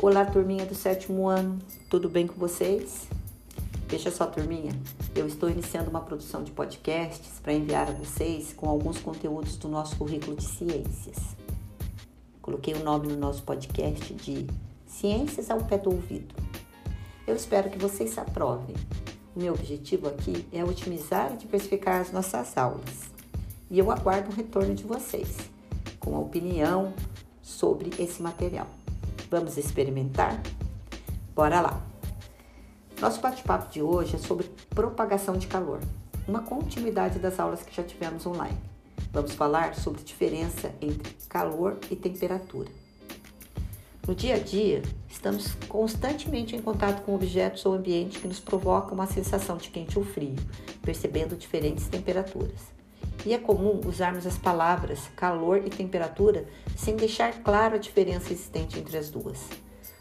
Olá, turminha do sétimo ano, tudo bem com vocês? Veja só, turminha, eu estou iniciando uma produção de podcasts para enviar a vocês com alguns conteúdos do nosso currículo de ciências. Coloquei o nome no nosso podcast de Ciências ao Pé do Ouvido. Eu espero que vocês aprovem. O meu objetivo aqui é otimizar e diversificar as nossas aulas. E eu aguardo o retorno de vocês com a opinião sobre esse material. Vamos experimentar? Bora lá! Nosso bate-papo de hoje é sobre propagação de calor, uma continuidade das aulas que já tivemos online. Vamos falar sobre a diferença entre calor e temperatura. No dia a dia, estamos constantemente em contato com objetos ou ambiente que nos provocam uma sensação de quente ou frio, percebendo diferentes temperaturas e é comum usarmos as palavras calor e temperatura sem deixar claro a diferença existente entre as duas.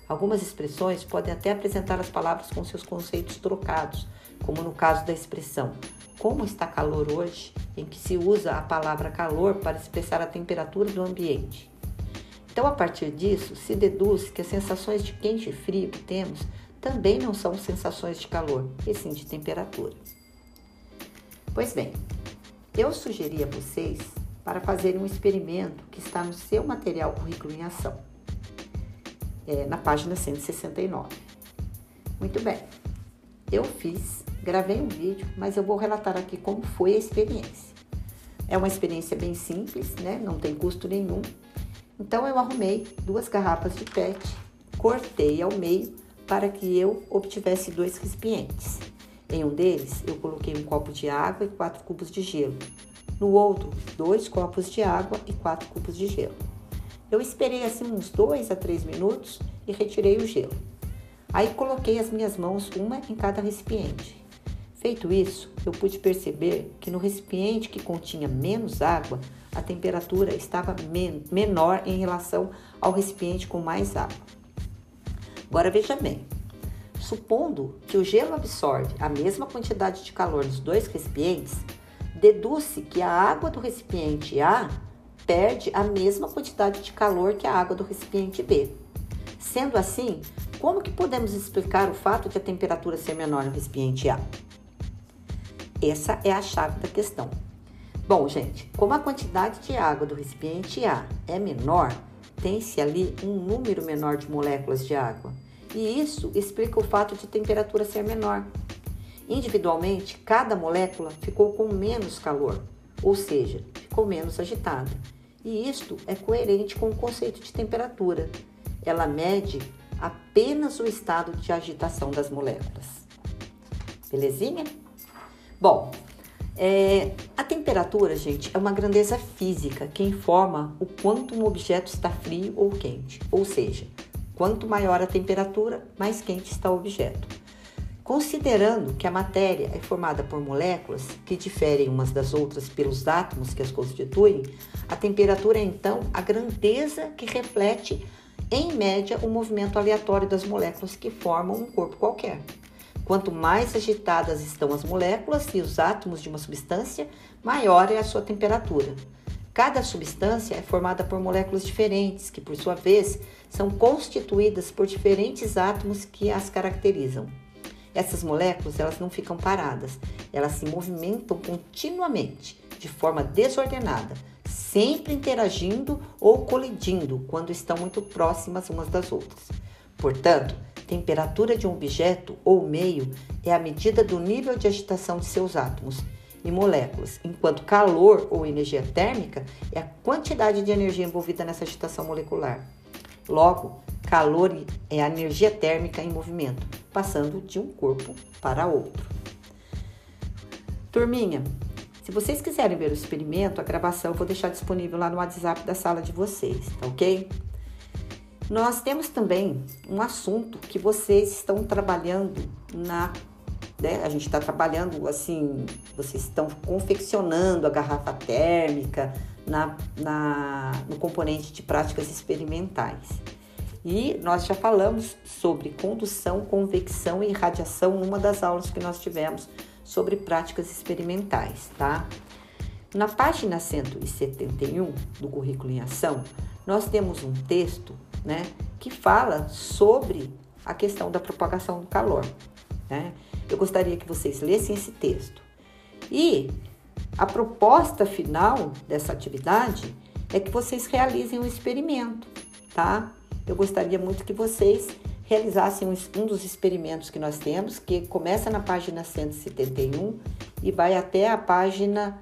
Algumas expressões podem até apresentar as palavras com seus conceitos trocados, como no caso da expressão como está calor hoje, em que se usa a palavra calor para expressar a temperatura do ambiente. Então, a partir disso, se deduz que as sensações de quente e frio que temos também não são sensações de calor, e sim de temperatura. Pois bem, eu sugeri a vocês para fazerem um experimento que está no seu material Currículo em Ação, é, na página 169. Muito bem, eu fiz, gravei um vídeo, mas eu vou relatar aqui como foi a experiência. É uma experiência bem simples, né? Não tem custo nenhum. Então eu arrumei duas garrafas de PET, cortei ao meio para que eu obtivesse dois recipientes. Em um deles, eu coloquei um copo de água e quatro cubos de gelo. No outro, dois copos de água e quatro cubos de gelo. Eu esperei assim uns dois a três minutos e retirei o gelo. Aí coloquei as minhas mãos, uma em cada recipiente. Feito isso, eu pude perceber que no recipiente que continha menos água, a temperatura estava men menor em relação ao recipiente com mais água. Agora veja bem, Supondo que o gelo absorve a mesma quantidade de calor dos dois recipientes, deduz-se que a água do recipiente A perde a mesma quantidade de calor que a água do recipiente B. Sendo assim, como que podemos explicar o fato de a temperatura ser menor no recipiente A? Essa é a chave da questão. Bom, gente, como a quantidade de água do recipiente A é menor, tem-se ali um número menor de moléculas de água e isso explica o fato de temperatura ser menor. Individualmente, cada molécula ficou com menos calor, ou seja, ficou menos agitada. E isto é coerente com o conceito de temperatura. Ela mede apenas o estado de agitação das moléculas. Belezinha? Bom, é, a temperatura, gente, é uma grandeza física que informa o quanto um objeto está frio ou quente, ou seja, Quanto maior a temperatura, mais quente está o objeto. Considerando que a matéria é formada por moléculas que diferem umas das outras pelos átomos que as constituem, a temperatura é então a grandeza que reflete, em média, o movimento aleatório das moléculas que formam um corpo qualquer. Quanto mais agitadas estão as moléculas e os átomos de uma substância, maior é a sua temperatura. Cada substância é formada por moléculas diferentes, que por sua vez são constituídas por diferentes átomos que as caracterizam. Essas moléculas elas não ficam paradas, elas se movimentam continuamente, de forma desordenada, sempre interagindo ou colidindo quando estão muito próximas umas das outras. Portanto, temperatura de um objeto ou meio é a medida do nível de agitação de seus átomos e moléculas, enquanto calor ou energia térmica é a quantidade de energia envolvida nessa agitação molecular. Logo, calor é a energia térmica em movimento, passando de um corpo para outro. Turminha, se vocês quiserem ver o experimento, a gravação eu vou deixar disponível lá no WhatsApp da sala de vocês, tá ok? Nós temos também um assunto que vocês estão trabalhando na né? A gente está trabalhando assim, vocês estão confeccionando a garrafa térmica na, na, no componente de práticas experimentais. E nós já falamos sobre condução, convecção e radiação numa das aulas que nós tivemos sobre práticas experimentais, tá? Na página 171 do currículo em ação, nós temos um texto, né, que fala sobre a questão da propagação do calor. Né? Eu gostaria que vocês lessem esse texto. E a proposta final dessa atividade é que vocês realizem um experimento, tá? Eu gostaria muito que vocês realizassem um dos experimentos que nós temos, que começa na página 171 e vai até a página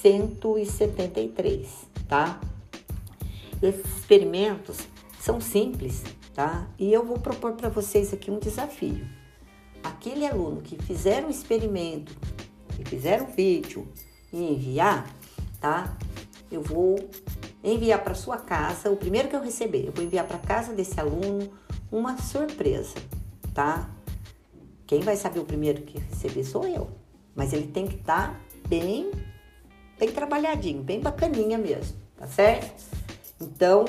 173, tá? Esses experimentos são simples, tá? E eu vou propor para vocês aqui um desafio. Aquele aluno que fizer um experimento, que fizer um vídeo e enviar, tá? Eu vou enviar para sua casa, o primeiro que eu receber, eu vou enviar para casa desse aluno uma surpresa, tá? Quem vai saber o primeiro que receber sou eu, mas ele tem que estar tá bem, bem trabalhadinho, bem bacaninha mesmo, tá certo? Então,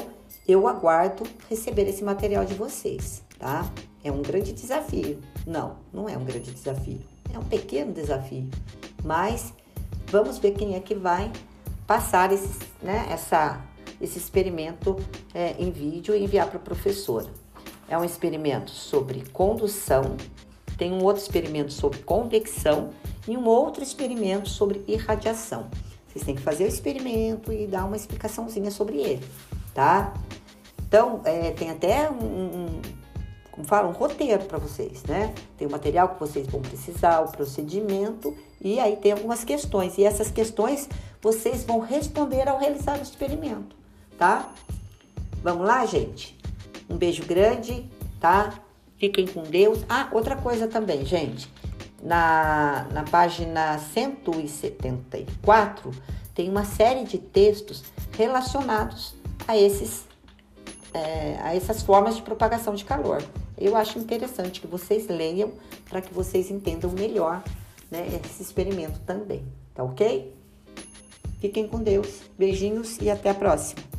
eu aguardo receber esse material de vocês, tá? É um grande desafio. Não, não é um grande desafio. É um pequeno desafio. Mas vamos ver quem é que vai passar esse, né, essa, esse experimento é, em vídeo e enviar para a professora. É um experimento sobre condução, tem um outro experimento sobre convecção e um outro experimento sobre irradiação. Vocês têm que fazer o experimento e dar uma explicaçãozinha sobre ele, tá? Então, é, tem até um, um, como fala, um roteiro para vocês, né? Tem o material que vocês vão precisar, o procedimento e aí tem algumas questões. E essas questões vocês vão responder ao realizar o experimento, tá? Vamos lá, gente? Um beijo grande, tá? Fiquem com Deus. Ah, outra coisa também, gente na, na página 174, tem uma série de textos relacionados a, esses, é, a essas formas de propagação de calor. Eu acho interessante que vocês leiam para que vocês entendam melhor né, esse experimento também, tá ok? Fiquem com Deus, beijinhos e até a próxima.